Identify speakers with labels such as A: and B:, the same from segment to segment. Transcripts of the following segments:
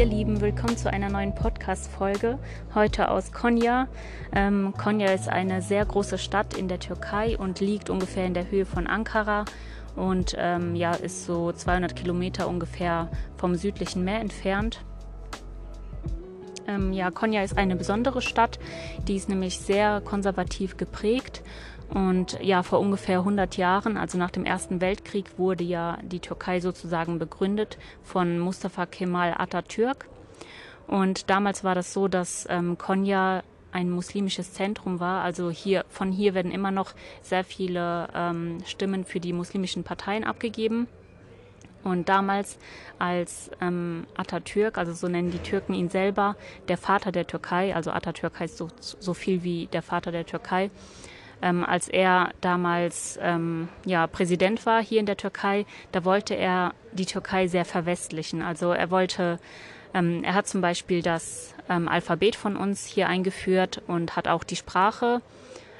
A: ihr Lieben, willkommen zu einer neuen Podcast-Folge. Heute aus Konya. Ähm, Konya ist eine sehr große Stadt in der Türkei und liegt ungefähr in der Höhe von Ankara und ähm, ja, ist so 200 Kilometer ungefähr vom südlichen Meer entfernt. Ähm, ja, Konya ist eine besondere Stadt, die ist nämlich sehr konservativ geprägt und ja, vor ungefähr 100 Jahren, also nach dem Ersten Weltkrieg, wurde ja die Türkei sozusagen begründet von Mustafa Kemal Atatürk. Und damals war das so, dass ähm, Konya ein muslimisches Zentrum war. Also hier von hier werden immer noch sehr viele ähm, Stimmen für die muslimischen Parteien abgegeben. Und damals, als ähm, Atatürk, also so nennen die Türken ihn selber, der Vater der Türkei, also Atatürk heißt so, so viel wie der Vater der Türkei, ähm, als er damals ähm, ja, Präsident war hier in der Türkei, da wollte er die Türkei sehr verwestlichen. Also er wollte, ähm, er hat zum Beispiel das ähm, Alphabet von uns hier eingeführt und hat auch die Sprache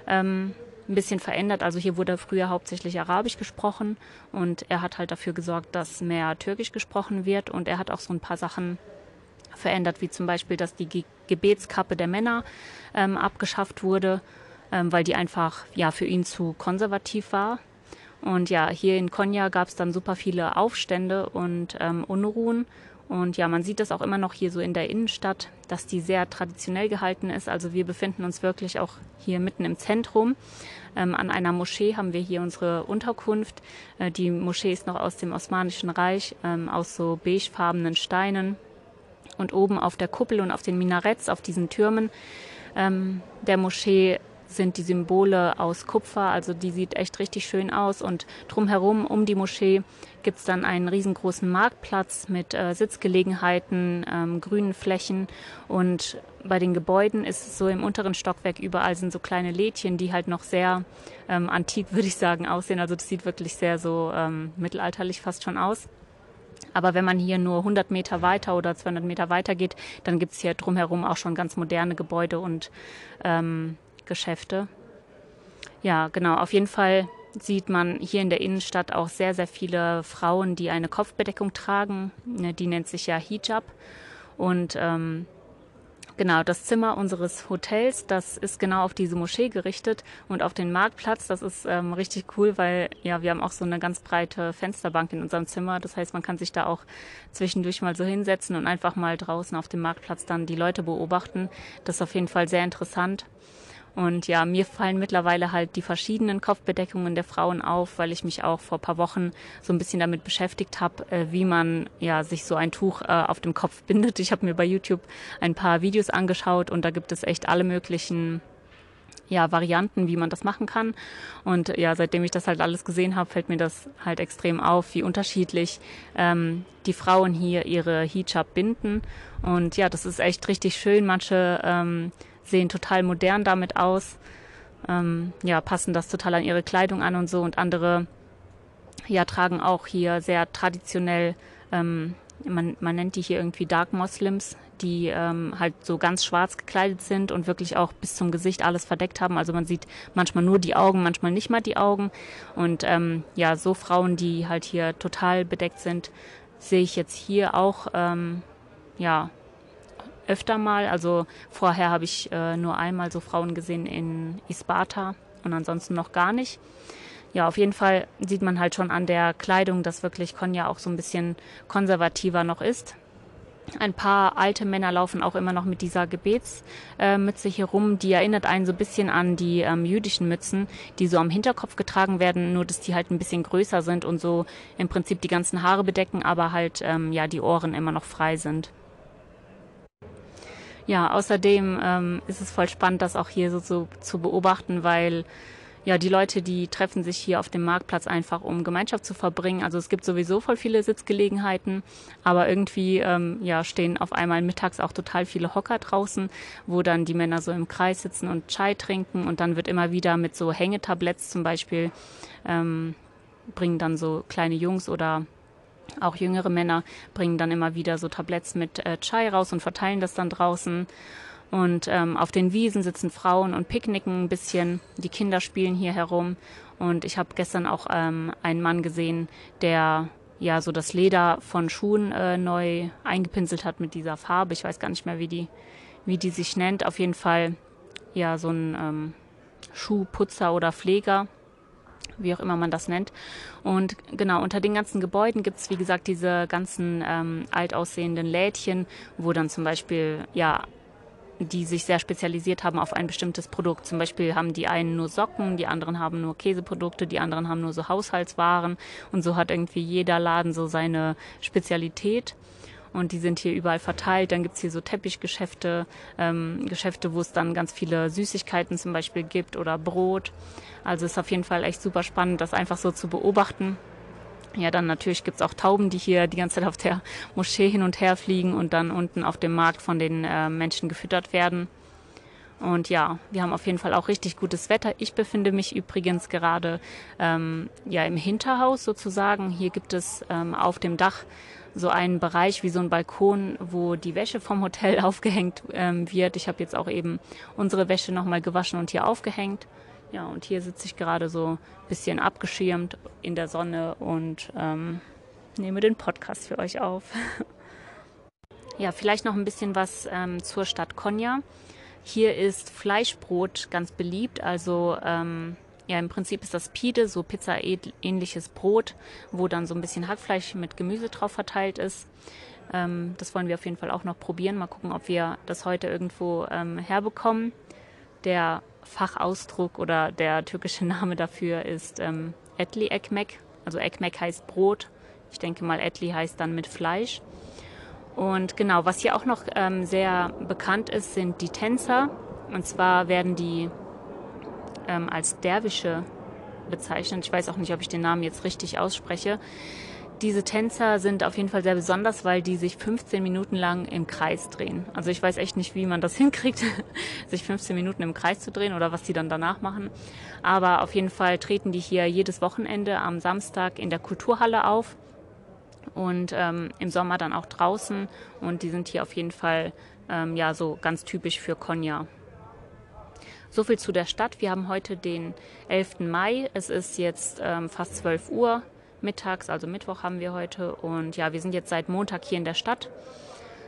A: ähm, ein bisschen verändert. Also hier wurde früher hauptsächlich Arabisch gesprochen und er hat halt dafür gesorgt, dass mehr Türkisch gesprochen wird und er hat auch so ein paar Sachen verändert, wie zum Beispiel, dass die Ge Gebetskappe der Männer ähm, abgeschafft wurde ähm, weil die einfach ja für ihn zu konservativ war. Und ja, hier in Konya gab es dann super viele Aufstände und ähm, Unruhen. Und ja, man sieht das auch immer noch hier so in der Innenstadt, dass die sehr traditionell gehalten ist. Also wir befinden uns wirklich auch hier mitten im Zentrum. Ähm, an einer Moschee haben wir hier unsere Unterkunft. Äh, die Moschee ist noch aus dem Osmanischen Reich, ähm, aus so beigefarbenen Steinen. Und oben auf der Kuppel und auf den Minaretts, auf diesen Türmen ähm, der Moschee sind die Symbole aus Kupfer, also die sieht echt richtig schön aus. Und drumherum um die Moschee gibt es dann einen riesengroßen Marktplatz mit äh, Sitzgelegenheiten, ähm, grünen Flächen und bei den Gebäuden ist es so im unteren Stockwerk überall sind so kleine Lädchen, die halt noch sehr ähm, antik, würde ich sagen, aussehen. Also das sieht wirklich sehr so ähm, mittelalterlich fast schon aus. Aber wenn man hier nur 100 Meter weiter oder 200 Meter weiter geht, dann gibt es hier drumherum auch schon ganz moderne Gebäude und ähm, Geschäfte. Ja, genau. Auf jeden Fall sieht man hier in der Innenstadt auch sehr, sehr viele Frauen, die eine Kopfbedeckung tragen. Ne, die nennt sich ja Hijab. Und ähm, genau, das Zimmer unseres Hotels, das ist genau auf diese Moschee gerichtet und auf den Marktplatz. Das ist ähm, richtig cool, weil ja, wir haben auch so eine ganz breite Fensterbank in unserem Zimmer. Das heißt, man kann sich da auch zwischendurch mal so hinsetzen und einfach mal draußen auf dem Marktplatz dann die Leute beobachten. Das ist auf jeden Fall sehr interessant. Und ja, mir fallen mittlerweile halt die verschiedenen Kopfbedeckungen der Frauen auf, weil ich mich auch vor paar Wochen so ein bisschen damit beschäftigt habe, äh, wie man ja sich so ein Tuch äh, auf dem Kopf bindet. Ich habe mir bei YouTube ein paar Videos angeschaut und da gibt es echt alle möglichen ja, Varianten, wie man das machen kann. Und ja, seitdem ich das halt alles gesehen habe, fällt mir das halt extrem auf, wie unterschiedlich ähm, die Frauen hier ihre Hijab binden. Und ja, das ist echt richtig schön. Manche ähm, sehen total modern damit aus, ähm, ja, passen das total an ihre Kleidung an und so und andere ja, tragen auch hier sehr traditionell, ähm, man, man nennt die hier irgendwie Dark Moslems, die ähm, halt so ganz schwarz gekleidet sind und wirklich auch bis zum Gesicht alles verdeckt haben. Also man sieht manchmal nur die Augen, manchmal nicht mal die Augen. Und ähm, ja, so Frauen, die halt hier total bedeckt sind, sehe ich jetzt hier auch ähm, ja öfter mal. Also vorher habe ich äh, nur einmal so Frauen gesehen in Isparta und ansonsten noch gar nicht. Ja, auf jeden Fall sieht man halt schon an der Kleidung, dass wirklich Konya auch so ein bisschen konservativer noch ist. Ein paar alte Männer laufen auch immer noch mit dieser Gebetsmütze äh, hier rum. Die erinnert einen so ein bisschen an die ähm, jüdischen Mützen, die so am Hinterkopf getragen werden, nur dass die halt ein bisschen größer sind und so im Prinzip die ganzen Haare bedecken, aber halt ähm, ja die Ohren immer noch frei sind ja, außerdem ähm, ist es voll spannend, das auch hier so, so zu beobachten, weil ja, die Leute, die treffen sich hier auf dem Marktplatz einfach, um Gemeinschaft zu verbringen. Also es gibt sowieso voll viele Sitzgelegenheiten, aber irgendwie ähm, ja, stehen auf einmal mittags auch total viele Hocker draußen, wo dann die Männer so im Kreis sitzen und Chai trinken und dann wird immer wieder mit so Hängetabletts zum Beispiel ähm, bringen dann so kleine Jungs oder auch jüngere Männer bringen dann immer wieder so Tabletts mit äh, Chai raus und verteilen das dann draußen. Und ähm, auf den Wiesen sitzen Frauen und picknicken ein bisschen. Die Kinder spielen hier herum. Und ich habe gestern auch ähm, einen Mann gesehen, der ja so das Leder von Schuhen äh, neu eingepinselt hat mit dieser Farbe. Ich weiß gar nicht mehr, wie die, wie die sich nennt. Auf jeden Fall ja so ein ähm, Schuhputzer oder Pfleger wie auch immer man das nennt. Und genau, unter den ganzen Gebäuden gibt es, wie gesagt, diese ganzen ähm, alt Lädchen, wo dann zum Beispiel, ja, die sich sehr spezialisiert haben auf ein bestimmtes Produkt. Zum Beispiel haben die einen nur Socken, die anderen haben nur Käseprodukte, die anderen haben nur so Haushaltswaren. Und so hat irgendwie jeder Laden so seine Spezialität und die sind hier überall verteilt. Dann gibt's hier so Teppichgeschäfte, ähm, Geschäfte, wo es dann ganz viele Süßigkeiten zum Beispiel gibt oder Brot. Also ist auf jeden Fall echt super spannend, das einfach so zu beobachten. Ja, dann natürlich gibt's auch Tauben, die hier die ganze Zeit auf der Moschee hin und her fliegen und dann unten auf dem Markt von den äh, Menschen gefüttert werden. Und ja, wir haben auf jeden Fall auch richtig gutes Wetter. Ich befinde mich übrigens gerade ähm, ja im Hinterhaus sozusagen. Hier gibt es ähm, auf dem Dach so einen Bereich wie so ein Balkon, wo die Wäsche vom Hotel aufgehängt ähm, wird. Ich habe jetzt auch eben unsere Wäsche nochmal gewaschen und hier aufgehängt. Ja, und hier sitze ich gerade so ein bisschen abgeschirmt in der Sonne und ähm, nehme den Podcast für euch auf. ja, vielleicht noch ein bisschen was ähm, zur Stadt Konya. Hier ist Fleischbrot ganz beliebt, also ähm, ja, im Prinzip ist das Pide, so Pizza-ähnliches Brot, wo dann so ein bisschen Hackfleisch mit Gemüse drauf verteilt ist. Ähm, das wollen wir auf jeden Fall auch noch probieren. Mal gucken, ob wir das heute irgendwo ähm, herbekommen. Der Fachausdruck oder der türkische Name dafür ist ähm, Etli Ekmek. Also Ekmek heißt Brot. Ich denke mal, Etli heißt dann mit Fleisch. Und genau, was hier auch noch ähm, sehr bekannt ist, sind die Tänzer. Und zwar werden die ähm, als Derwische bezeichnet. Ich weiß auch nicht, ob ich den Namen jetzt richtig ausspreche. Diese Tänzer sind auf jeden Fall sehr besonders, weil die sich 15 Minuten lang im Kreis drehen. Also ich weiß echt nicht, wie man das hinkriegt, sich 15 Minuten im Kreis zu drehen oder was die dann danach machen. Aber auf jeden Fall treten die hier jedes Wochenende am Samstag in der Kulturhalle auf und ähm, im Sommer dann auch draußen. Und die sind hier auf jeden Fall ähm, ja so ganz typisch für Konya. So viel zu der Stadt. Wir haben heute den 11. Mai. Es ist jetzt ähm, fast 12 Uhr mittags, also Mittwoch haben wir heute. Und ja, wir sind jetzt seit Montag hier in der Stadt.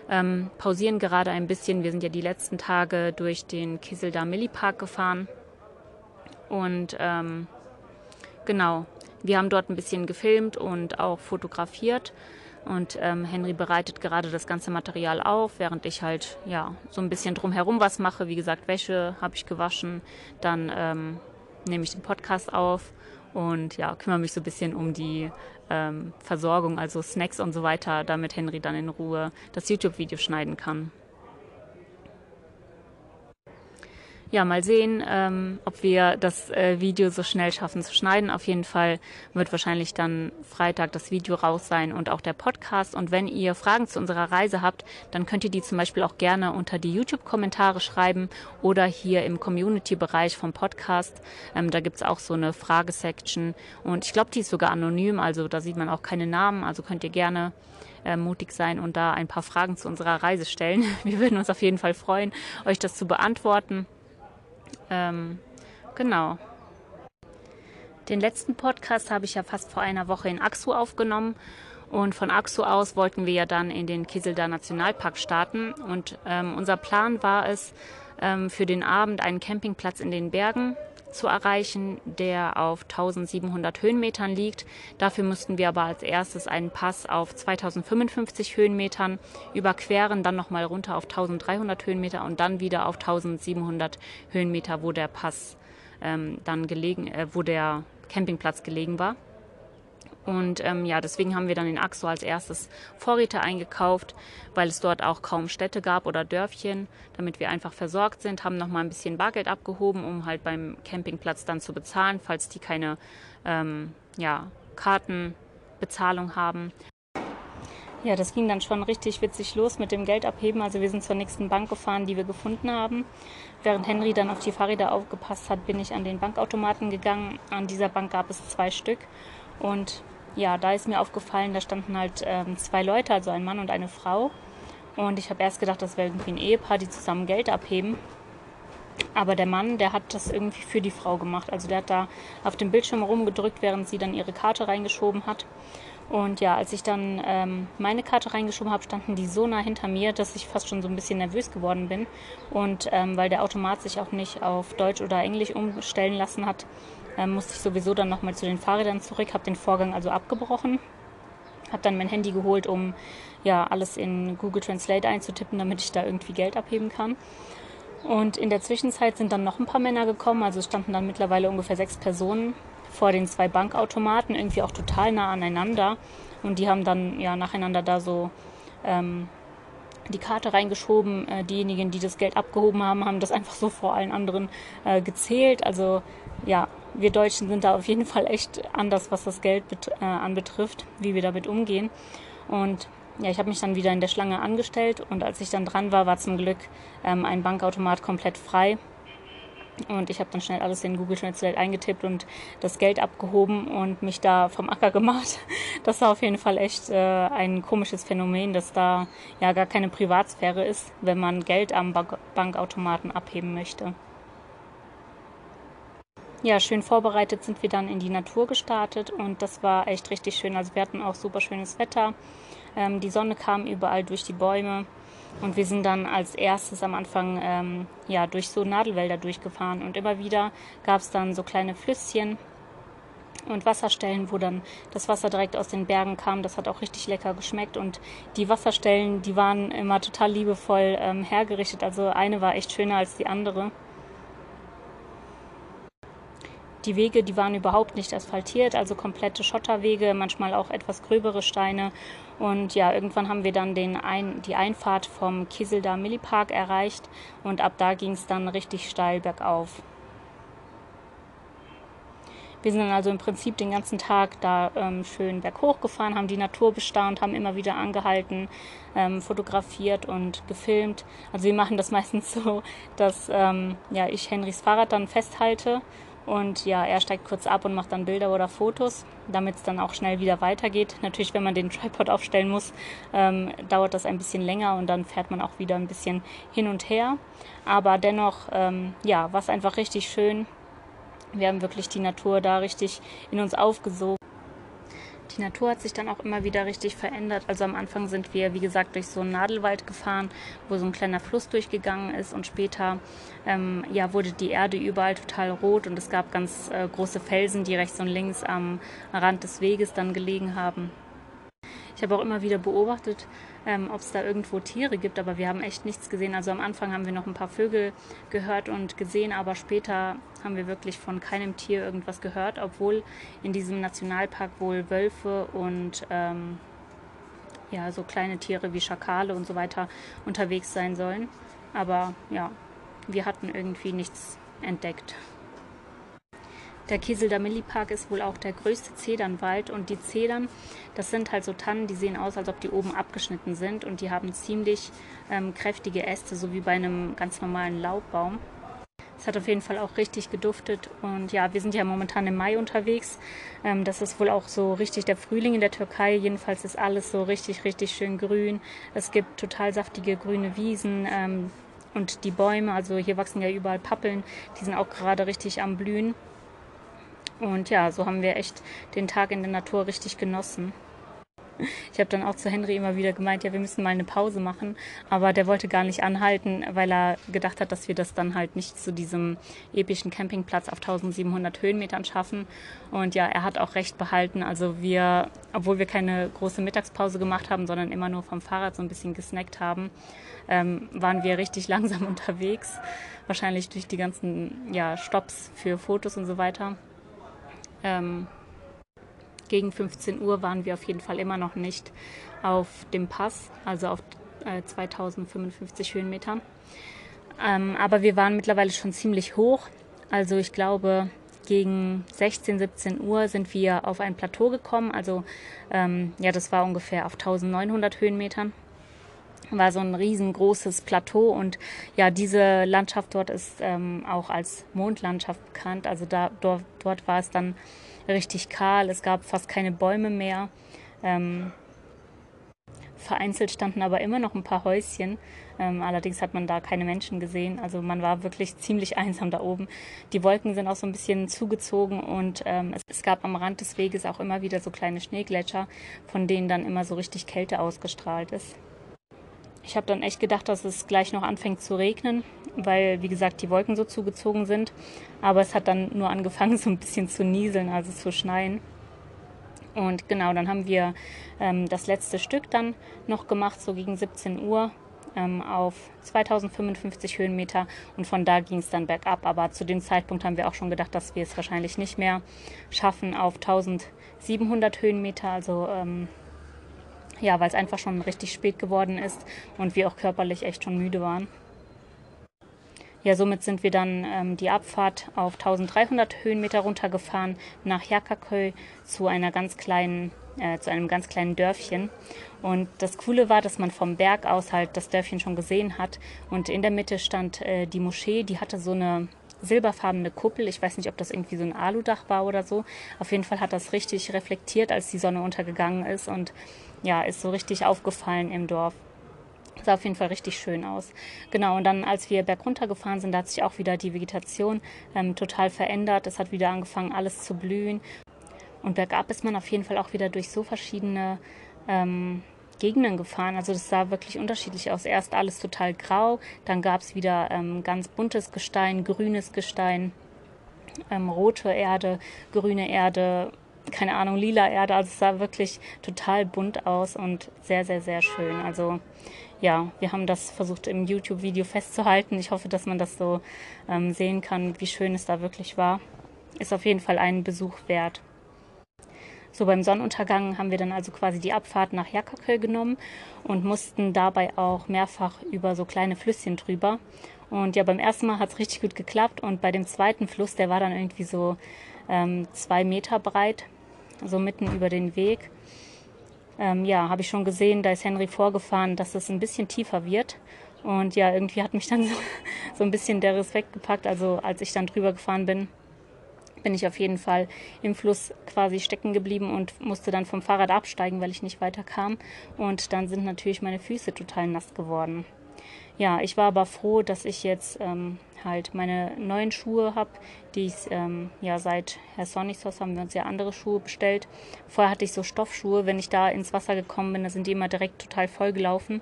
A: Ähm, pausieren gerade ein bisschen. Wir sind ja die letzten Tage durch den Kiseldar Millipark gefahren. Und ähm, genau, wir haben dort ein bisschen gefilmt und auch fotografiert. Und ähm, Henry bereitet gerade das ganze Material auf, während ich halt ja so ein bisschen drumherum was mache. Wie gesagt, Wäsche habe ich gewaschen, dann ähm, nehme ich den Podcast auf und ja kümmere mich so ein bisschen um die ähm, Versorgung, also Snacks und so weiter, damit Henry dann in Ruhe das YouTube-Video schneiden kann. Ja, mal sehen, ähm, ob wir das äh, Video so schnell schaffen zu schneiden. Auf jeden Fall wird wahrscheinlich dann Freitag das Video raus sein und auch der Podcast. Und wenn ihr Fragen zu unserer Reise habt, dann könnt ihr die zum Beispiel auch gerne unter die YouTube-Kommentare schreiben oder hier im Community-Bereich vom Podcast. Ähm, da gibt's auch so eine Fragesection und ich glaube, die ist sogar anonym, also da sieht man auch keine Namen. Also könnt ihr gerne äh, mutig sein und da ein paar Fragen zu unserer Reise stellen. Wir würden uns auf jeden Fall freuen, euch das zu beantworten. Ähm, genau. Den letzten Podcast habe ich ja fast vor einer Woche in Aksu aufgenommen. Und von Aksu aus wollten wir ja dann in den Kieselder Nationalpark starten. Und ähm, unser Plan war es, ähm, für den Abend einen Campingplatz in den Bergen zu erreichen, der auf 1700 Höhenmetern liegt. Dafür mussten wir aber als erstes einen Pass auf 2055 Höhenmetern überqueren, dann nochmal runter auf 1300 Höhenmeter und dann wieder auf 1700 Höhenmeter, wo der Pass ähm, dann gelegen, äh, wo der Campingplatz gelegen war. Und ähm, ja, deswegen haben wir dann in Axo als erstes Vorräte eingekauft, weil es dort auch kaum Städte gab oder Dörfchen, damit wir einfach versorgt sind, haben nochmal ein bisschen Bargeld abgehoben, um halt beim Campingplatz dann zu bezahlen, falls die keine ähm, ja, Kartenbezahlung haben. Ja, das ging dann schon richtig witzig los mit dem Geld abheben. Also wir sind zur nächsten Bank gefahren, die wir gefunden haben. Während Henry dann auf die Fahrräder aufgepasst hat, bin ich an den Bankautomaten gegangen. An dieser Bank gab es zwei Stück. Und ja, da ist mir aufgefallen, da standen halt ähm, zwei Leute, also ein Mann und eine Frau. Und ich habe erst gedacht, das wäre irgendwie ein Ehepaar, die zusammen Geld abheben. Aber der Mann, der hat das irgendwie für die Frau gemacht. Also der hat da auf dem Bildschirm rumgedrückt, während sie dann ihre Karte reingeschoben hat. Und ja, als ich dann ähm, meine Karte reingeschoben habe, standen die so nah hinter mir, dass ich fast schon so ein bisschen nervös geworden bin. Und ähm, weil der Automat sich auch nicht auf Deutsch oder Englisch umstellen lassen hat, ähm, musste ich sowieso dann nochmal zu den Fahrrädern zurück, habe den Vorgang also abgebrochen, habe dann mein Handy geholt, um ja alles in Google Translate einzutippen, damit ich da irgendwie Geld abheben kann. Und in der Zwischenzeit sind dann noch ein paar Männer gekommen, also standen dann mittlerweile ungefähr sechs Personen vor den zwei Bankautomaten, irgendwie auch total nah aneinander. Und die haben dann ja nacheinander da so ähm, die Karte reingeschoben. Äh, diejenigen, die das Geld abgehoben haben, haben das einfach so vor allen anderen äh, gezählt. Also ja, wir Deutschen sind da auf jeden Fall echt anders, was das Geld äh, anbetrifft, wie wir damit umgehen. Und ja, ich habe mich dann wieder in der Schlange angestellt und als ich dann dran war, war zum Glück ähm, ein Bankautomat komplett frei. Und ich habe dann schnell alles in Google Translate eingetippt und das Geld abgehoben und mich da vom Acker gemacht. Das war auf jeden Fall echt äh, ein komisches Phänomen, dass da ja gar keine Privatsphäre ist, wenn man Geld am Bank Bankautomaten abheben möchte. Ja, schön vorbereitet sind wir dann in die Natur gestartet und das war echt richtig schön. Also wir hatten auch super schönes Wetter. Ähm, die Sonne kam überall durch die Bäume. Und wir sind dann als erstes am Anfang ähm, ja, durch so Nadelwälder durchgefahren. Und immer wieder gab es dann so kleine Flüsschen und Wasserstellen, wo dann das Wasser direkt aus den Bergen kam. Das hat auch richtig lecker geschmeckt. Und die Wasserstellen, die waren immer total liebevoll ähm, hergerichtet. Also eine war echt schöner als die andere. Die Wege, die waren überhaupt nicht asphaltiert, also komplette Schotterwege, manchmal auch etwas gröbere Steine. Und ja, irgendwann haben wir dann den Ein die Einfahrt vom Kieselder Millipark erreicht und ab da ging es dann richtig steil bergauf. Wir sind dann also im Prinzip den ganzen Tag da ähm, schön berghoch gefahren, haben die Natur bestaunt, haben immer wieder angehalten, ähm, fotografiert und gefilmt. Also wir machen das meistens so, dass ähm, ja, ich Henrys Fahrrad dann festhalte und ja, er steigt kurz ab und macht dann Bilder oder Fotos, damit es dann auch schnell wieder weitergeht. Natürlich, wenn man den Tripod aufstellen muss, ähm, dauert das ein bisschen länger und dann fährt man auch wieder ein bisschen hin und her. Aber dennoch, ähm, ja, war es einfach richtig schön. Wir haben wirklich die Natur da richtig in uns aufgesogen. Die Natur hat sich dann auch immer wieder richtig verändert. Also am Anfang sind wir, wie gesagt, durch so einen Nadelwald gefahren, wo so ein kleiner Fluss durchgegangen ist und später ähm, ja, wurde die Erde überall total rot und es gab ganz äh, große Felsen, die rechts und links am Rand des Weges dann gelegen haben. Ich habe auch immer wieder beobachtet, ähm, ob es da irgendwo Tiere gibt, aber wir haben echt nichts gesehen. Also am Anfang haben wir noch ein paar Vögel gehört und gesehen, aber später haben wir wirklich von keinem Tier irgendwas gehört, obwohl in diesem Nationalpark wohl Wölfe und ähm, ja, so kleine Tiere wie Schakale und so weiter unterwegs sein sollen. Aber ja, wir hatten irgendwie nichts entdeckt. Der Kieselder Millipark ist wohl auch der größte Zedernwald und die Zedern, das sind halt so Tannen, die sehen aus, als ob die oben abgeschnitten sind und die haben ziemlich ähm, kräftige Äste, so wie bei einem ganz normalen Laubbaum. Es hat auf jeden Fall auch richtig geduftet und ja, wir sind ja momentan im Mai unterwegs. Ähm, das ist wohl auch so richtig der Frühling in der Türkei. Jedenfalls ist alles so richtig, richtig schön grün. Es gibt total saftige grüne Wiesen ähm, und die Bäume, also hier wachsen ja überall Pappeln, die sind auch gerade richtig am Blühen. Und ja, so haben wir echt den Tag in der Natur richtig genossen. Ich habe dann auch zu Henry immer wieder gemeint, ja, wir müssen mal eine Pause machen. Aber der wollte gar nicht anhalten, weil er gedacht hat, dass wir das dann halt nicht zu diesem epischen Campingplatz auf 1700 Höhenmetern schaffen. Und ja, er hat auch recht behalten. Also wir, obwohl wir keine große Mittagspause gemacht haben, sondern immer nur vom Fahrrad so ein bisschen gesnackt haben, ähm, waren wir richtig langsam unterwegs. Wahrscheinlich durch die ganzen ja, Stops für Fotos und so weiter. Ähm, gegen 15 Uhr waren wir auf jeden Fall immer noch nicht auf dem Pass, also auf äh, 2055 Höhenmetern. Ähm, aber wir waren mittlerweile schon ziemlich hoch. Also ich glaube, gegen 16, 17 Uhr sind wir auf ein Plateau gekommen. Also ähm, ja, das war ungefähr auf 1900 Höhenmetern war so ein riesengroßes Plateau und ja, diese Landschaft dort ist ähm, auch als Mondlandschaft bekannt. Also da, dort, dort war es dann richtig kahl, es gab fast keine Bäume mehr. Ähm, vereinzelt standen aber immer noch ein paar Häuschen. Ähm, allerdings hat man da keine Menschen gesehen. Also man war wirklich ziemlich einsam da oben. Die Wolken sind auch so ein bisschen zugezogen und ähm, es, es, gab am Rand des Weges auch immer wieder so kleine Schneegletscher, von denen dann immer so richtig Kälte ausgestrahlt ist. Ich habe dann echt gedacht, dass es gleich noch anfängt zu regnen, weil, wie gesagt, die Wolken so zugezogen sind. Aber es hat dann nur angefangen, so ein bisschen zu nieseln, also zu schneien. Und genau, dann haben wir ähm, das letzte Stück dann noch gemacht, so gegen 17 Uhr ähm, auf 2055 Höhenmeter und von da ging es dann bergab. Aber zu dem Zeitpunkt haben wir auch schon gedacht, dass wir es wahrscheinlich nicht mehr schaffen auf 1700 Höhenmeter. Also ähm, ja, weil es einfach schon richtig spät geworden ist und wir auch körperlich echt schon müde waren. Ja, somit sind wir dann ähm, die Abfahrt auf 1300 Höhenmeter runtergefahren nach Jakaköy zu einer ganz kleinen, äh, zu einem ganz kleinen Dörfchen. Und das Coole war, dass man vom Berg aus halt das Dörfchen schon gesehen hat. Und in der Mitte stand äh, die Moschee, die hatte so eine silberfarbene Kuppel. Ich weiß nicht, ob das irgendwie so ein Aludach war oder so. Auf jeden Fall hat das richtig reflektiert, als die Sonne untergegangen ist und ja, ist so richtig aufgefallen im Dorf. Sah auf jeden Fall richtig schön aus. Genau, und dann, als wir bergunter gefahren sind, da hat sich auch wieder die Vegetation ähm, total verändert. Es hat wieder angefangen, alles zu blühen. Und bergab ist man auf jeden Fall auch wieder durch so verschiedene ähm, Gegenden gefahren. Also das sah wirklich unterschiedlich aus. Erst alles total grau, dann gab es wieder ähm, ganz buntes Gestein, grünes Gestein, ähm, rote Erde, grüne Erde, keine Ahnung, lila Erde. Also es sah wirklich total bunt aus und sehr, sehr, sehr schön. Also ja, wir haben das versucht im YouTube-Video festzuhalten. Ich hoffe, dass man das so ähm, sehen kann, wie schön es da wirklich war. Ist auf jeden Fall einen Besuch wert. So beim Sonnenuntergang haben wir dann also quasi die Abfahrt nach Jakaköy genommen und mussten dabei auch mehrfach über so kleine Flüsschen drüber. Und ja, beim ersten Mal hat es richtig gut geklappt und bei dem zweiten Fluss, der war dann irgendwie so ähm, zwei Meter breit, so mitten über den Weg. Ähm, ja, habe ich schon gesehen, da ist Henry vorgefahren, dass es ein bisschen tiefer wird. Und ja, irgendwie hat mich dann so, so ein bisschen der Respekt gepackt. Also als ich dann drüber gefahren bin, bin ich auf jeden Fall im Fluss quasi stecken geblieben und musste dann vom Fahrrad absteigen, weil ich nicht weiter kam. Und dann sind natürlich meine Füße total nass geworden. Ja, ich war aber froh, dass ich jetzt ähm, halt meine neuen Schuhe habe, die ich ähm, ja seit Herr Sonichsos haben wir uns ja andere Schuhe bestellt. Vorher hatte ich so Stoffschuhe, wenn ich da ins Wasser gekommen bin, da sind die immer direkt total voll gelaufen.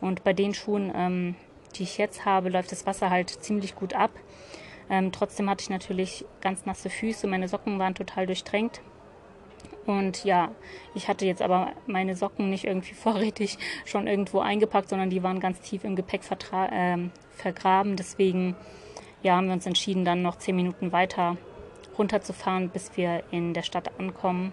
A: Und bei den Schuhen, ähm, die ich jetzt habe, läuft das Wasser halt ziemlich gut ab. Ähm, trotzdem hatte ich natürlich ganz nasse Füße, meine Socken waren total durchtränkt. Und ja, ich hatte jetzt aber meine Socken nicht irgendwie vorrätig schon irgendwo eingepackt, sondern die waren ganz tief im Gepäck äh, vergraben. Deswegen ja, haben wir uns entschieden, dann noch zehn Minuten weiter runterzufahren, bis wir in der Stadt ankommen.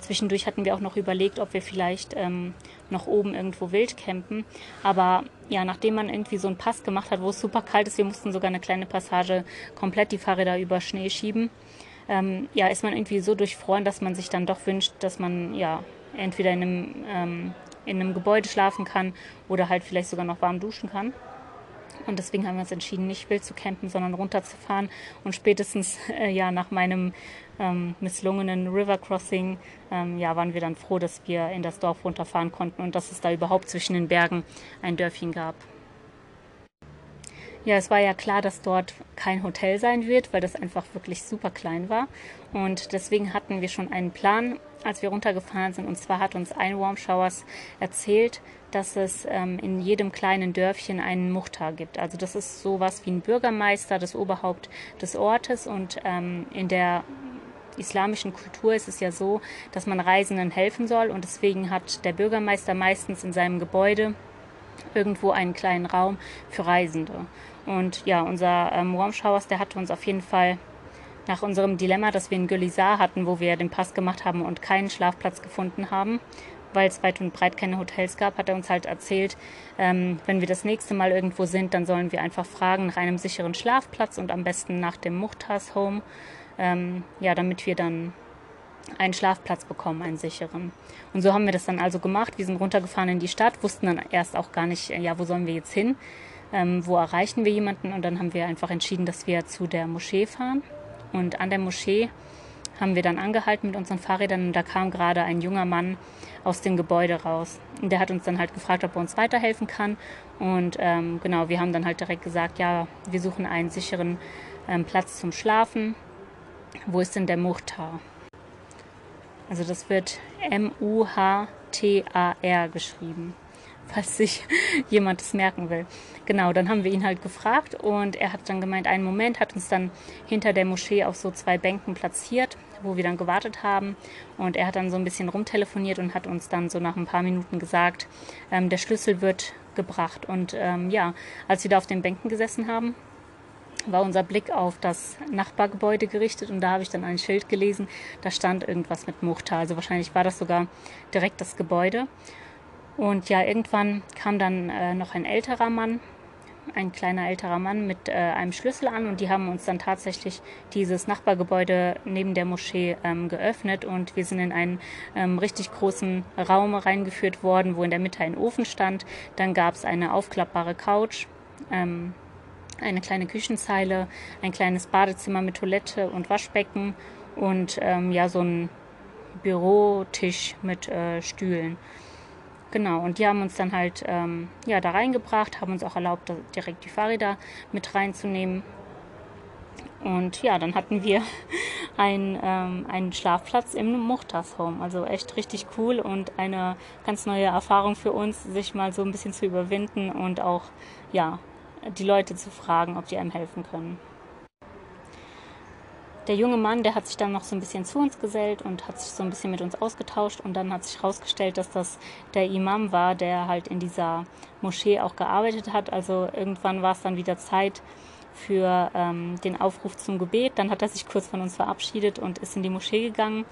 A: Zwischendurch hatten wir auch noch überlegt, ob wir vielleicht ähm, noch oben irgendwo wild campen. Aber ja, nachdem man irgendwie so einen Pass gemacht hat, wo es super kalt ist, wir mussten sogar eine kleine Passage komplett die Fahrräder über Schnee schieben, ähm, ja, ist man irgendwie so durchfroren, dass man sich dann doch wünscht, dass man ja entweder in einem, ähm, in einem Gebäude schlafen kann oder halt vielleicht sogar noch warm duschen kann. Und deswegen haben wir uns entschieden, nicht wild zu campen, sondern runterzufahren. Und spätestens äh, ja nach meinem ähm, misslungenen River Crossing ähm, ja, waren wir dann froh, dass wir in das Dorf runterfahren konnten und dass es da überhaupt zwischen den Bergen ein Dörfchen gab. Ja, es war ja klar, dass dort kein Hotel sein wird, weil das einfach wirklich super klein war. Und deswegen hatten wir schon einen Plan, als wir runtergefahren sind. Und zwar hat uns ein Warm Showers erzählt, dass es ähm, in jedem kleinen Dörfchen einen Muchtar gibt. Also das ist sowas wie ein Bürgermeister, das Oberhaupt des Ortes. Und ähm, in der islamischen Kultur ist es ja so, dass man Reisenden helfen soll. Und deswegen hat der Bürgermeister meistens in seinem Gebäude irgendwo einen kleinen Raum für Reisende. Und ja, unser ähm, Warmshowers, der hatte uns auf jeden Fall nach unserem Dilemma, dass wir in Gülizar hatten, wo wir den Pass gemacht haben und keinen Schlafplatz gefunden haben, weil es weit und breit keine Hotels gab, hat er uns halt erzählt, ähm, wenn wir das nächste Mal irgendwo sind, dann sollen wir einfach fragen nach einem sicheren Schlafplatz und am besten nach dem Muhtars Home, ähm, ja, damit wir dann einen Schlafplatz bekommen, einen sicheren. Und so haben wir das dann also gemacht. Wir sind runtergefahren in die Stadt, wussten dann erst auch gar nicht, ja, wo sollen wir jetzt hin ähm, wo erreichen wir jemanden. Und dann haben wir einfach entschieden, dass wir zu der Moschee fahren. Und an der Moschee haben wir dann angehalten mit unseren Fahrrädern und da kam gerade ein junger Mann aus dem Gebäude raus. Und der hat uns dann halt gefragt, ob er uns weiterhelfen kann. Und ähm, genau, wir haben dann halt direkt gesagt, ja, wir suchen einen sicheren ähm, Platz zum Schlafen. Wo ist denn der Muhtar? Also das wird M-U-H-T-A-R geschrieben falls sich jemand das merken will. Genau, dann haben wir ihn halt gefragt und er hat dann gemeint, einen Moment, hat uns dann hinter der Moschee auf so zwei Bänken platziert, wo wir dann gewartet haben. Und er hat dann so ein bisschen rumtelefoniert und hat uns dann so nach ein paar Minuten gesagt, ähm, der Schlüssel wird gebracht. Und ähm, ja, als wir da auf den Bänken gesessen haben, war unser Blick auf das Nachbargebäude gerichtet und da habe ich dann ein Schild gelesen, da stand irgendwas mit Muchta. Also wahrscheinlich war das sogar direkt das Gebäude. Und ja, irgendwann kam dann äh, noch ein älterer Mann, ein kleiner älterer Mann mit äh, einem Schlüssel an und die haben uns dann tatsächlich dieses Nachbargebäude neben der Moschee ähm, geöffnet und wir sind in einen ähm, richtig großen Raum reingeführt worden, wo in der Mitte ein Ofen stand. Dann gab es eine aufklappbare Couch. Ähm, eine kleine Küchenzeile, ein kleines Badezimmer mit Toilette und Waschbecken und ähm, ja, so ein Bürotisch mit äh, Stühlen. Genau, und die haben uns dann halt ähm, ja, da reingebracht, haben uns auch erlaubt, direkt die Fahrräder mit reinzunehmen. Und ja, dann hatten wir ein, ähm, einen Schlafplatz im Muchtas Home. Also echt richtig cool und eine ganz neue Erfahrung für uns, sich mal so ein bisschen zu überwinden und auch ja, die Leute zu fragen, ob die einem helfen können der junge Mann, der hat sich dann noch so ein bisschen zu uns gesellt und hat sich so ein bisschen mit uns ausgetauscht und dann hat sich herausgestellt, dass das der Imam war, der halt in dieser Moschee auch gearbeitet hat. Also irgendwann war es dann wieder Zeit für ähm, den Aufruf zum Gebet. Dann hat er sich kurz von uns verabschiedet und ist in die Moschee gegangen,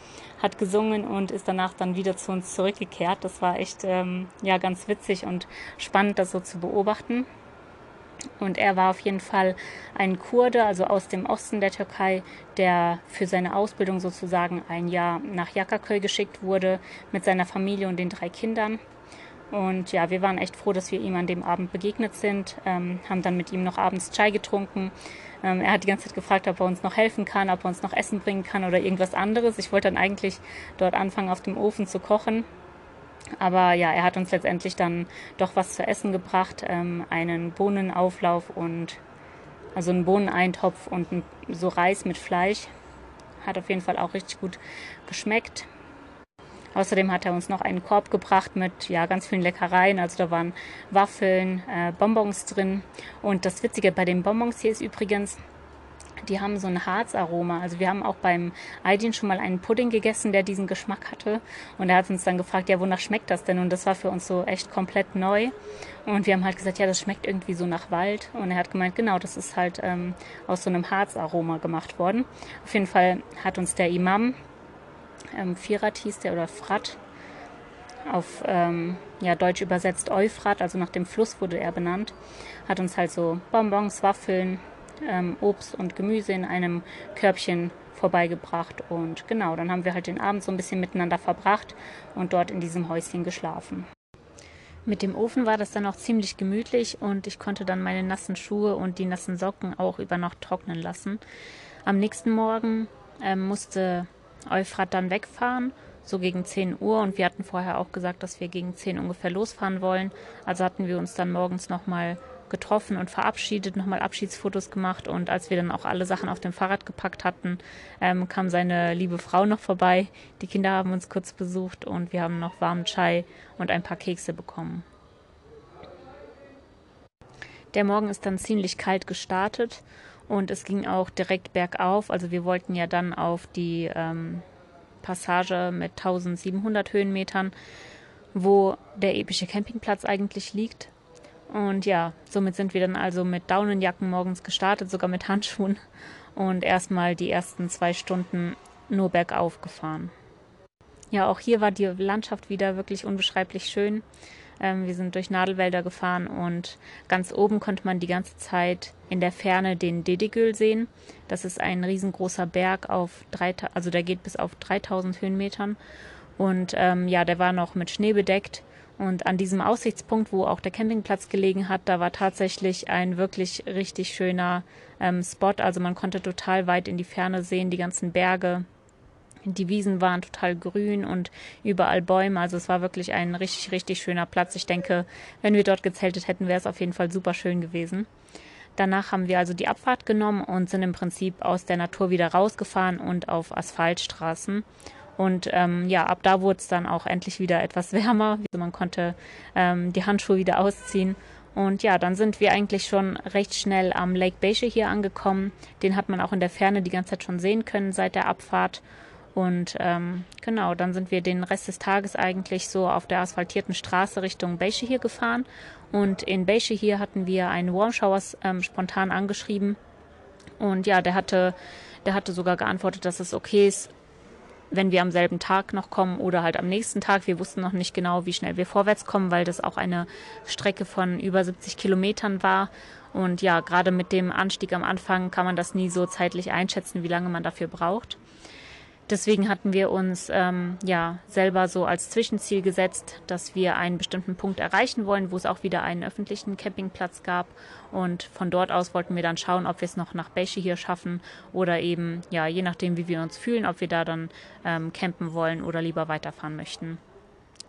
A: hat gesungen und ist danach dann wieder zu uns zurückgekehrt. Das war echt ähm, ja ganz witzig und spannend, das so zu beobachten. Und er war auf jeden Fall ein Kurde, also aus dem Osten der Türkei, der für seine Ausbildung sozusagen ein Jahr nach Yakaköy geschickt wurde mit seiner Familie und den drei Kindern. Und ja, wir waren echt froh, dass wir ihm an dem Abend begegnet sind, ähm, haben dann mit ihm noch abends Chai getrunken. Ähm, er hat die ganze Zeit gefragt, ob er uns noch helfen kann, ob er uns noch Essen bringen kann oder irgendwas anderes. Ich wollte dann eigentlich dort anfangen, auf dem Ofen zu kochen. Aber ja, er hat uns letztendlich dann doch was zu essen gebracht, ähm, einen Bohnenauflauf und also einen Bohneneintopf und ein, so Reis mit Fleisch. Hat auf jeden Fall auch richtig gut geschmeckt. Außerdem hat er uns noch einen Korb gebracht mit ja, ganz vielen Leckereien. Also da waren Waffeln, äh, Bonbons drin. Und das Witzige bei den Bonbons hier ist übrigens, die haben so ein Harzaroma. Also wir haben auch beim Aydin schon mal einen Pudding gegessen, der diesen Geschmack hatte. Und er hat uns dann gefragt, ja, wonach schmeckt das denn? Und das war für uns so echt komplett neu. Und wir haben halt gesagt, ja, das schmeckt irgendwie so nach Wald. Und er hat gemeint, genau, das ist halt ähm, aus so einem Harzaroma gemacht worden. Auf jeden Fall hat uns der Imam, ähm, Firat hieß der oder Frat, auf ähm, ja, Deutsch übersetzt Euphrat, also nach dem Fluss wurde er benannt, hat uns halt so Bonbons, Waffeln, ähm, Obst und Gemüse in einem Körbchen vorbeigebracht. Und genau, dann haben wir halt den Abend so ein bisschen miteinander verbracht und dort in diesem Häuschen geschlafen. Mit dem Ofen war das dann auch ziemlich gemütlich und ich konnte dann meine nassen Schuhe und die nassen Socken auch über Nacht trocknen lassen. Am nächsten Morgen ähm, musste Euphrat dann wegfahren, so gegen 10 Uhr und wir hatten vorher auch gesagt, dass wir gegen 10 ungefähr losfahren wollen. Also hatten wir uns dann morgens nochmal getroffen und verabschiedet, nochmal Abschiedsfotos gemacht und als wir dann auch alle Sachen auf dem Fahrrad gepackt hatten, ähm, kam seine liebe Frau noch vorbei. Die Kinder haben uns kurz besucht und wir haben noch warmen Chai und ein paar Kekse bekommen. Der Morgen ist dann ziemlich kalt gestartet und es ging auch direkt bergauf. Also wir wollten ja dann auf die ähm, Passage mit 1700 Höhenmetern, wo der epische Campingplatz eigentlich liegt. Und ja, somit sind wir dann also mit Daunenjacken morgens gestartet, sogar mit Handschuhen und erstmal die ersten zwei Stunden nur bergauf gefahren. Ja, auch hier war die Landschaft wieder wirklich unbeschreiblich schön. Ähm, wir sind durch Nadelwälder gefahren und ganz oben konnte man die ganze Zeit in der Ferne den Dedigül sehen. Das ist ein riesengroßer Berg auf drei, also der geht bis auf 3000 Höhenmetern. Und ähm, ja, der war noch mit Schnee bedeckt und an diesem Aussichtspunkt, wo auch der Campingplatz gelegen hat, da war tatsächlich ein wirklich richtig schöner ähm, Spot. Also man konnte total weit in die Ferne sehen, die ganzen Berge. Die Wiesen waren total grün und überall Bäume. Also es war wirklich ein richtig, richtig schöner Platz. Ich denke, wenn wir dort gezeltet hätten, wäre es auf jeden Fall super schön gewesen. Danach haben wir also die Abfahrt genommen und sind im Prinzip aus der Natur wieder rausgefahren und auf Asphaltstraßen. Und ähm, ja, ab da wurde es dann auch endlich wieder etwas wärmer. Also man konnte ähm, die Handschuhe wieder ausziehen. Und ja, dann sind wir eigentlich schon recht schnell am Lake Beige hier angekommen. Den hat man auch in der Ferne die ganze Zeit schon sehen können seit der Abfahrt. Und ähm, genau, dann sind wir den Rest des Tages eigentlich so auf der asphaltierten Straße Richtung Beige hier gefahren. Und in Beige hier hatten wir einen Warm Showers ähm, spontan angeschrieben. Und ja, der hatte, der hatte sogar geantwortet, dass es okay ist, wenn wir am selben Tag noch kommen oder halt am nächsten Tag. Wir wussten noch nicht genau, wie schnell wir vorwärts kommen, weil das auch eine Strecke von über 70 Kilometern war. Und ja, gerade mit dem Anstieg am Anfang kann man das nie so zeitlich einschätzen, wie lange man dafür braucht. Deswegen hatten wir uns ähm, ja selber so als Zwischenziel gesetzt, dass wir einen bestimmten Punkt erreichen wollen, wo es auch wieder einen öffentlichen Campingplatz gab. Und von dort aus wollten wir dann schauen, ob wir es noch nach Beche hier schaffen oder eben, ja, je nachdem, wie wir uns fühlen, ob wir da dann ähm, campen wollen oder lieber weiterfahren möchten.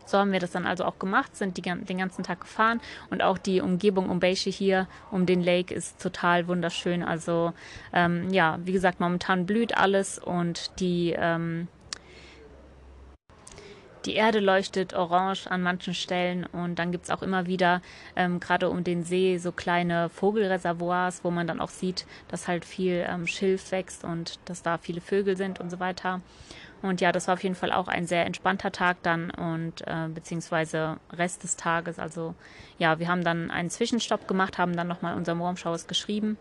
A: So haben wir das dann also auch gemacht, sind die, den ganzen Tag gefahren und auch die Umgebung um Beische hier, um den Lake ist total wunderschön. Also ähm, ja, wie gesagt, momentan blüht alles und die ähm, die Erde leuchtet orange an manchen Stellen und dann gibt es auch immer wieder, ähm, gerade um den See, so kleine Vogelreservoirs, wo man dann auch sieht, dass halt viel ähm, Schilf wächst und dass da viele Vögel sind und so weiter. Und ja, das war auf jeden Fall auch ein sehr entspannter Tag dann und äh, beziehungsweise Rest des Tages. Also ja, wir haben dann einen Zwischenstopp gemacht, haben dann nochmal unserem Warmshowers geschrieben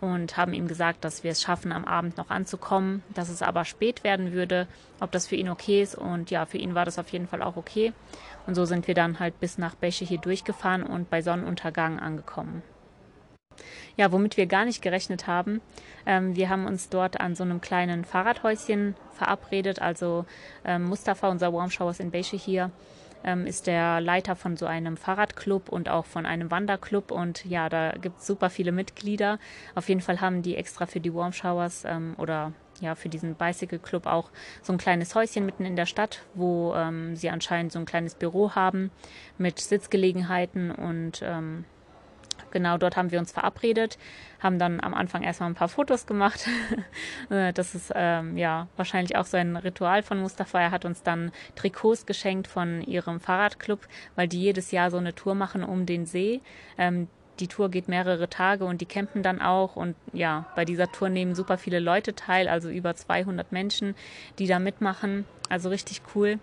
A: und haben ihm gesagt, dass wir es schaffen, am Abend noch anzukommen, dass es aber spät werden würde, ob das für ihn okay ist. Und ja, für ihn war das auf jeden Fall auch okay. Und so sind wir dann halt bis nach Bäche hier durchgefahren und bei Sonnenuntergang angekommen. Ja, womit wir gar nicht gerechnet haben. Ähm, wir haben uns dort an so einem kleinen Fahrradhäuschen verabredet. Also ähm, Mustafa, unser Warm in Beische hier, ähm, ist der Leiter von so einem Fahrradclub und auch von einem Wanderclub. Und ja, da gibt es super viele Mitglieder. Auf jeden Fall haben die extra für die Warm Showers ähm, oder ja, für diesen Bicycle Club auch so ein kleines Häuschen mitten in der Stadt, wo ähm, sie anscheinend so ein kleines Büro haben mit Sitzgelegenheiten und ähm, Genau, dort haben wir uns verabredet, haben dann am Anfang erstmal ein paar Fotos gemacht. Äh, das ist ähm, ja wahrscheinlich auch so ein Ritual von Mustafa. Er hat uns dann Trikots geschenkt von ihrem Fahrradclub, weil die jedes Jahr so eine Tour machen um den See. Ähm, die Tour geht mehrere Tage und die campen dann auch. Und ja, bei dieser Tour nehmen super viele Leute teil, also über 200 Menschen, die da mitmachen. Also richtig cool.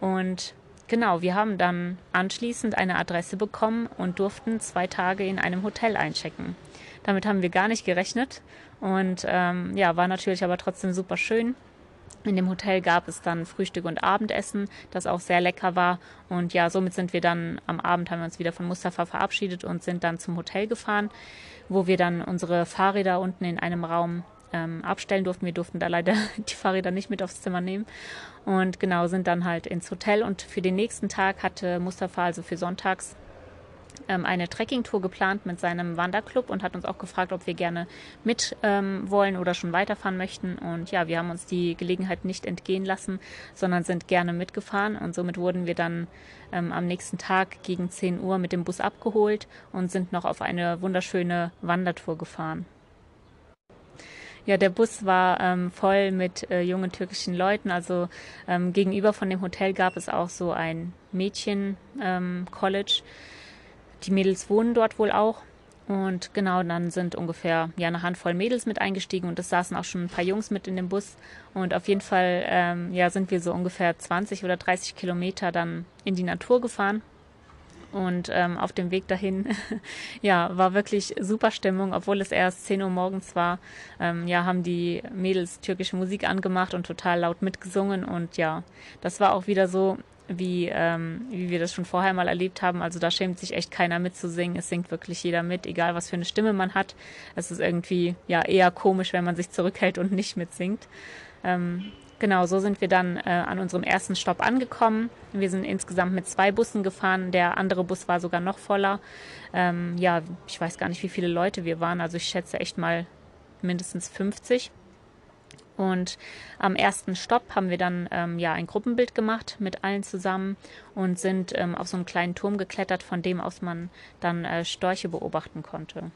A: Und Genau, wir haben dann anschließend eine Adresse bekommen und durften zwei Tage in einem Hotel einchecken. Damit haben wir gar nicht gerechnet und ähm, ja, war natürlich aber trotzdem super schön. In dem Hotel gab es dann Frühstück und Abendessen, das auch sehr lecker war. Und ja, somit sind wir dann am Abend haben wir uns wieder von Mustafa verabschiedet und sind dann zum Hotel gefahren, wo wir dann unsere Fahrräder unten in einem Raum ähm, abstellen durften. Wir durften da leider die Fahrräder nicht mit aufs Zimmer nehmen. Und genau, sind dann halt ins Hotel. Und für den nächsten Tag hatte Mustafa, also für sonntags, ähm, eine Trekkingtour geplant mit seinem Wanderclub und hat uns auch gefragt, ob wir gerne mit ähm, wollen oder schon weiterfahren möchten. Und ja, wir haben uns die Gelegenheit nicht entgehen lassen, sondern sind gerne mitgefahren. Und somit wurden wir dann ähm, am nächsten Tag gegen 10 Uhr mit dem Bus abgeholt und sind noch auf eine wunderschöne Wandertour gefahren. Ja, der Bus war ähm, voll mit äh, jungen türkischen Leuten. Also ähm, gegenüber von dem Hotel gab es auch so ein Mädchen-College. Ähm, die Mädels wohnen dort wohl auch. Und genau, dann sind ungefähr ja eine Handvoll Mädels mit eingestiegen und es saßen auch schon ein paar Jungs mit in dem Bus. Und auf jeden Fall ähm, ja, sind wir so ungefähr 20 oder 30 Kilometer dann in die Natur gefahren. Und ähm, auf dem Weg dahin, ja, war wirklich super Stimmung, obwohl es erst 10 Uhr morgens war. Ähm, ja, haben die Mädels türkische Musik angemacht und total laut mitgesungen. Und ja, das war auch wieder so, wie, ähm, wie wir das schon vorher mal erlebt haben. Also da schämt sich echt keiner mitzusingen. Es singt wirklich jeder mit, egal was für eine Stimme man hat. Es ist irgendwie ja eher komisch, wenn man sich zurückhält und nicht mitsingt. Ähm, Genau, so sind wir dann äh, an unserem ersten Stopp angekommen. Wir sind insgesamt mit zwei Bussen gefahren. Der andere Bus war sogar noch voller. Ähm, ja, ich weiß gar nicht, wie viele Leute wir waren. Also ich schätze echt mal mindestens 50. Und am ersten Stopp haben wir dann ähm, ja ein Gruppenbild gemacht mit allen zusammen und sind ähm, auf so einen kleinen Turm geklettert, von dem aus man dann äh, Storche beobachten konnte.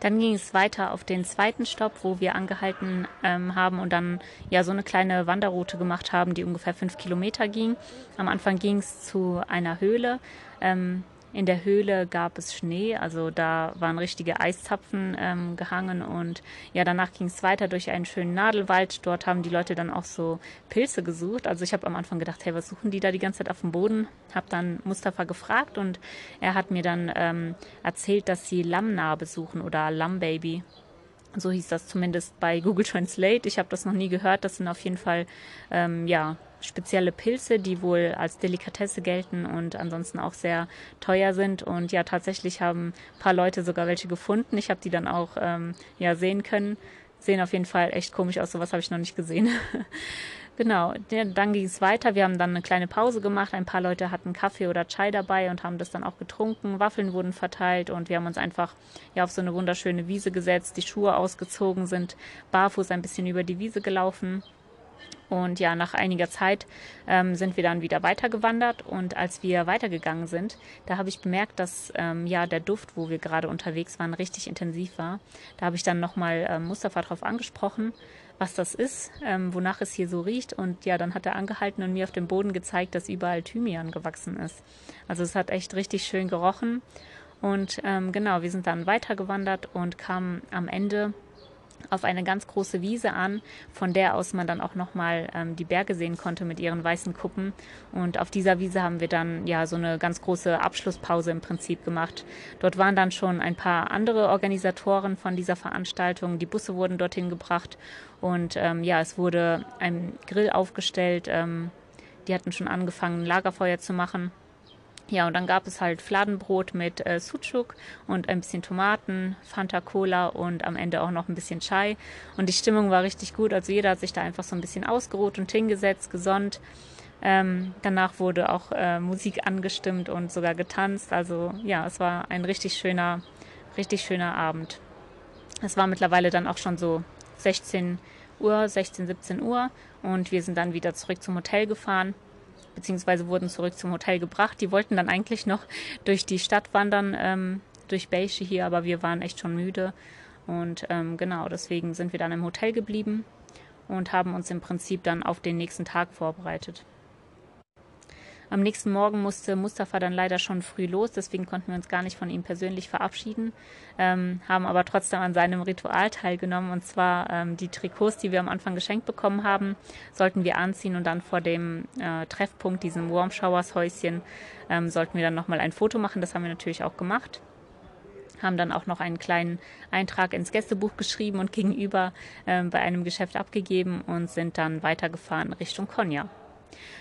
A: Dann ging es weiter auf den zweiten Stopp, wo wir angehalten ähm, haben und dann ja so eine kleine Wanderroute gemacht haben, die ungefähr fünf Kilometer ging. Am Anfang ging es zu einer Höhle. Ähm, in der Höhle gab es Schnee, also da waren richtige Eiszapfen ähm, gehangen und ja, danach ging es weiter durch einen schönen Nadelwald. Dort haben die Leute dann auch so Pilze gesucht. Also ich habe am Anfang gedacht, hey, was suchen die da die ganze Zeit auf dem Boden? Habe dann Mustafa gefragt und er hat mir dann ähm, erzählt, dass sie Lammnarbe suchen oder Lammbaby. So hieß das zumindest bei Google Translate. Ich habe das noch nie gehört. Das sind auf jeden Fall ähm, ja spezielle Pilze, die wohl als Delikatesse gelten und ansonsten auch sehr teuer sind. Und ja, tatsächlich haben ein paar Leute sogar welche gefunden. Ich habe die dann auch ähm, ja sehen können. Sehen auf jeden Fall echt komisch aus. Sowas habe ich noch nicht gesehen. Genau, dann ging es weiter. Wir haben dann eine kleine Pause gemacht. Ein paar Leute hatten Kaffee oder Chai dabei und haben das dann auch getrunken. Waffeln wurden verteilt und wir haben uns einfach ja auf so eine wunderschöne Wiese gesetzt, die Schuhe ausgezogen, sind barfuß ein bisschen über die Wiese gelaufen. Und ja, nach einiger Zeit ähm, sind wir dann wieder weitergewandert. Und als wir weitergegangen sind, da habe ich bemerkt, dass ähm, ja der Duft, wo wir gerade unterwegs waren, richtig intensiv war. Da habe ich dann nochmal ähm, Mustafa drauf angesprochen, was das ist, ähm, wonach es hier so riecht. Und ja, dann hat er angehalten und mir auf dem Boden gezeigt, dass überall Thymian gewachsen ist. Also es hat echt richtig schön gerochen. Und ähm, genau, wir sind dann weitergewandert und kamen am Ende auf eine ganz große Wiese an, von der aus man dann auch nochmal ähm, die Berge sehen konnte mit ihren weißen Kuppen. Und auf dieser Wiese haben wir dann ja so eine ganz große Abschlusspause im Prinzip gemacht. Dort waren dann schon ein paar andere Organisatoren von dieser Veranstaltung. Die Busse wurden dorthin gebracht und ähm, ja, es wurde ein Grill aufgestellt. Ähm, die hatten schon angefangen, Lagerfeuer zu machen. Ja, und dann gab es halt Fladenbrot mit äh, Sucuk und ein bisschen Tomaten, Fanta Cola und am Ende auch noch ein bisschen Chai. Und die Stimmung war richtig gut. Also jeder hat sich da einfach so ein bisschen ausgeruht und hingesetzt, gesonnt. Ähm, danach wurde auch äh, Musik angestimmt und sogar getanzt. Also ja, es war ein richtig schöner, richtig schöner Abend. Es war mittlerweile dann auch schon so 16 Uhr, 16, 17 Uhr und wir sind dann wieder zurück zum Hotel gefahren beziehungsweise wurden zurück zum Hotel gebracht. Die wollten dann eigentlich noch durch die Stadt wandern, ähm, durch Beische hier, aber wir waren echt schon müde. Und ähm, genau, deswegen sind wir dann im Hotel geblieben und haben uns im Prinzip dann auf den nächsten Tag vorbereitet. Am nächsten Morgen musste Mustafa dann leider schon früh los, deswegen konnten wir uns gar nicht von ihm persönlich verabschieden, ähm, haben aber trotzdem an seinem Ritual teilgenommen und zwar ähm, die Trikots, die wir am Anfang geschenkt bekommen haben, sollten wir anziehen und dann vor dem äh, Treffpunkt, diesem Warm Showers Häuschen, ähm, sollten wir dann nochmal ein Foto machen. Das haben wir natürlich auch gemacht haben dann auch noch einen kleinen Eintrag ins Gästebuch geschrieben und gegenüber äh, bei einem Geschäft abgegeben und sind dann weitergefahren Richtung Konya.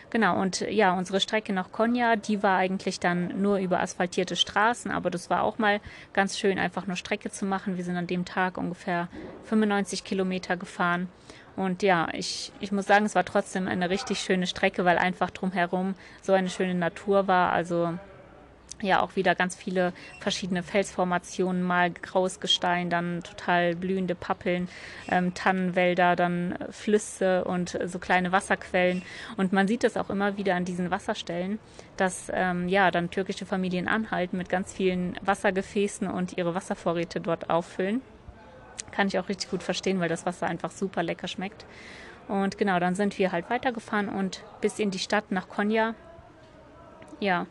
A: Genau, und ja, unsere Strecke nach Konya, die war eigentlich dann nur über asphaltierte Straßen, aber das war auch mal ganz schön, einfach nur Strecke zu machen. Wir sind an dem Tag ungefähr 95 Kilometer gefahren. Und ja, ich, ich muss sagen, es war trotzdem eine richtig schöne Strecke, weil einfach drumherum so eine schöne Natur war. Also ja auch wieder ganz viele verschiedene Felsformationen, mal graues Gestein, dann total blühende Pappeln, ähm, Tannenwälder, dann Flüsse und so kleine Wasserquellen. Und man sieht das auch immer wieder an diesen Wasserstellen, dass ähm, ja dann türkische Familien anhalten mit ganz vielen Wassergefäßen und ihre Wasservorräte dort auffüllen. Kann ich auch richtig gut verstehen, weil das Wasser einfach super lecker schmeckt. Und genau, dann sind wir halt weitergefahren und bis in die Stadt nach Konya. Ja,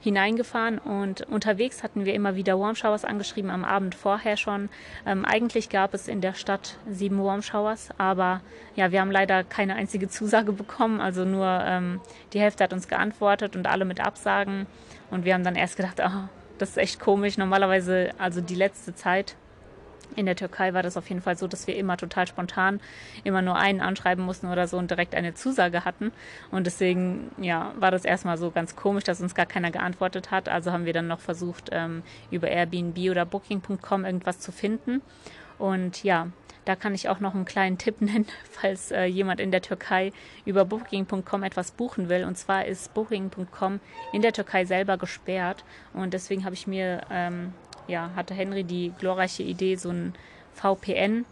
A: hineingefahren und unterwegs hatten wir immer wieder Warm Showers angeschrieben, am Abend vorher schon. Ähm, eigentlich gab es in der Stadt sieben Warm Showers, aber ja, wir haben leider keine einzige Zusage bekommen, also nur ähm, die Hälfte hat uns geantwortet und alle mit Absagen und wir haben dann erst gedacht, oh, das ist echt komisch. Normalerweise, also die letzte Zeit, in der Türkei war das auf jeden Fall so, dass wir immer total spontan immer nur einen anschreiben mussten oder so und direkt eine Zusage hatten. Und deswegen, ja, war das erstmal so ganz komisch, dass uns gar keiner geantwortet hat. Also haben wir dann noch versucht, ähm, über Airbnb oder Booking.com irgendwas zu finden. Und ja, da kann ich auch noch einen kleinen Tipp nennen, falls äh, jemand in der Türkei über Booking.com etwas buchen will. Und zwar ist Booking.com in der Türkei selber gesperrt. Und deswegen habe ich mir ähm, ja, hatte Henry die glorreiche Idee, so ein VPN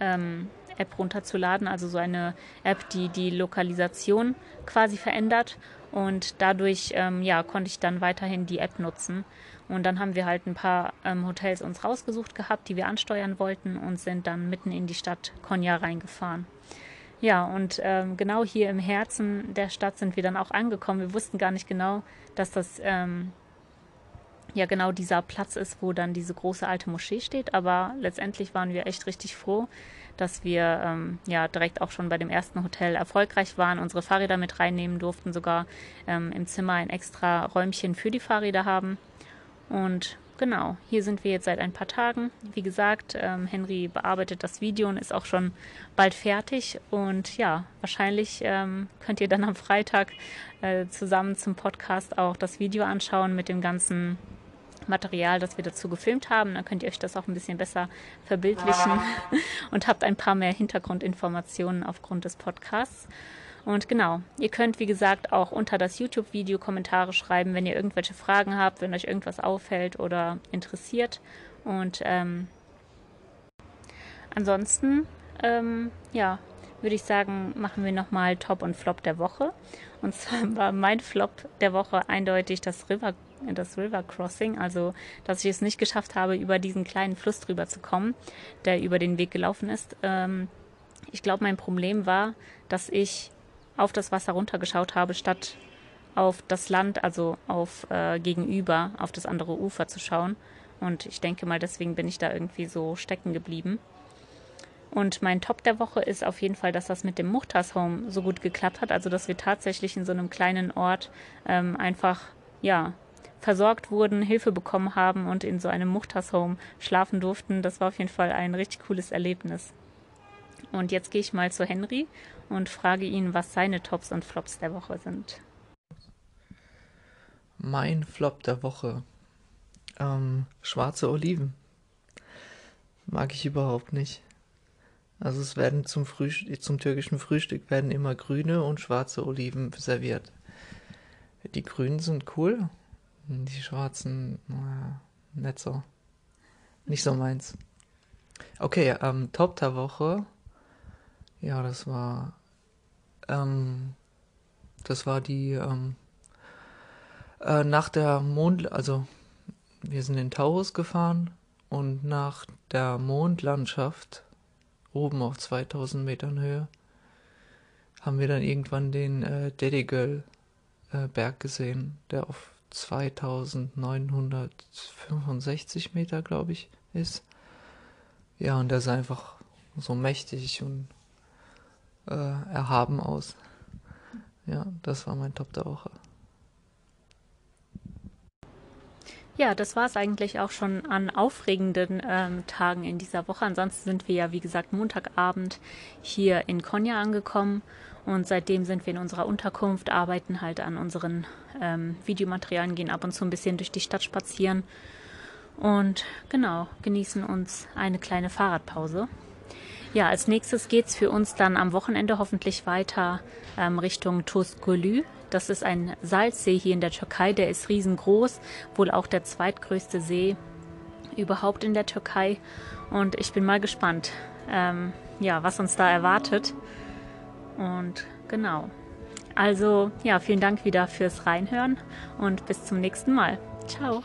A: ähm, App runterzuladen, also so eine App, die die Lokalisation quasi verändert und dadurch ähm, ja, konnte ich dann weiterhin die App nutzen. Und dann haben wir halt ein paar ähm, Hotels uns rausgesucht gehabt, die wir ansteuern wollten und sind dann mitten in die Stadt Konya reingefahren. Ja, und ähm, genau hier im Herzen der Stadt sind wir dann auch angekommen. Wir wussten gar nicht genau, dass das ähm, ja genau dieser Platz ist, wo dann diese große alte Moschee steht. Aber letztendlich waren wir echt richtig froh, dass wir ähm, ja direkt auch schon bei dem ersten Hotel erfolgreich waren, unsere Fahrräder mit reinnehmen durften, sogar ähm, im Zimmer ein extra Räumchen für die Fahrräder haben. Und genau, hier sind wir jetzt seit ein paar Tagen. Wie gesagt, ähm, Henry bearbeitet das Video und ist auch schon bald fertig. Und ja, wahrscheinlich ähm, könnt ihr dann am Freitag äh, zusammen zum Podcast auch das Video anschauen mit dem ganzen Material, das wir dazu gefilmt haben. Dann könnt ihr euch das auch ein bisschen besser verbildlichen und habt ein paar mehr Hintergrundinformationen aufgrund des Podcasts. Und genau, ihr könnt, wie gesagt, auch unter das YouTube-Video Kommentare schreiben, wenn ihr irgendwelche Fragen habt, wenn euch irgendwas auffällt oder interessiert. Und ähm, ansonsten, ähm, ja, würde ich sagen, machen wir nochmal Top und Flop der Woche. Und zwar war mein Flop der Woche eindeutig das River das River Crossing, also dass ich es nicht geschafft habe, über diesen kleinen Fluss drüber zu kommen, der über den Weg gelaufen ist. Ähm, ich glaube, mein Problem war, dass ich auf das Wasser runtergeschaut habe, statt auf das Land, also auf äh, gegenüber, auf das andere Ufer zu schauen. Und ich denke mal, deswegen bin ich da irgendwie so stecken geblieben. Und mein Top der Woche ist auf jeden Fall, dass das mit dem Muchters Home so gut geklappt hat. Also, dass wir tatsächlich in so einem kleinen Ort ähm, einfach, ja, versorgt wurden, Hilfe bekommen haben und in so einem Muchters-Home schlafen durften. Das war auf jeden Fall ein richtig cooles Erlebnis. Und jetzt gehe ich mal zu Henry und frage ihn, was seine Tops und Flops der Woche sind.
B: Mein Flop der Woche. Ähm, schwarze Oliven. Mag ich überhaupt nicht. Also es werden zum, Frühstück, zum türkischen Frühstück werden immer grüne und schwarze Oliven serviert. Die grünen sind cool, die schwarzen, naja, nicht so. Nicht so meins. Okay, ähm, Top der Woche. Ja, das war. Ähm, das war die. Ähm, äh, nach der Mond. Also, wir sind in Taurus gefahren und nach der Mondlandschaft, oben auf 2000 Metern Höhe, haben wir dann irgendwann den äh, Dedigöl äh, Berg gesehen, der auf 2965 Meter, glaube ich, ist. Ja, und der sah einfach so mächtig und äh, erhaben aus. Ja, das war mein Top der Woche.
A: Ja, das war es eigentlich auch schon an aufregenden ähm, Tagen in dieser Woche. Ansonsten sind wir ja, wie gesagt, Montagabend hier in Konya angekommen und seitdem sind wir in unserer Unterkunft, arbeiten halt an unseren ähm, Videomaterialien, gehen ab und zu ein bisschen durch die Stadt spazieren und genau, genießen uns eine kleine Fahrradpause. Ja, als nächstes geht es für uns dann am Wochenende hoffentlich weiter ähm, Richtung Tuzgölü. Das ist ein Salzsee hier in der Türkei, der ist riesengroß, wohl auch der zweitgrößte See überhaupt in der Türkei. Und ich bin mal gespannt, ähm, ja, was uns da erwartet. Und genau. Also ja, vielen Dank wieder fürs Reinhören und bis zum nächsten Mal. Ciao.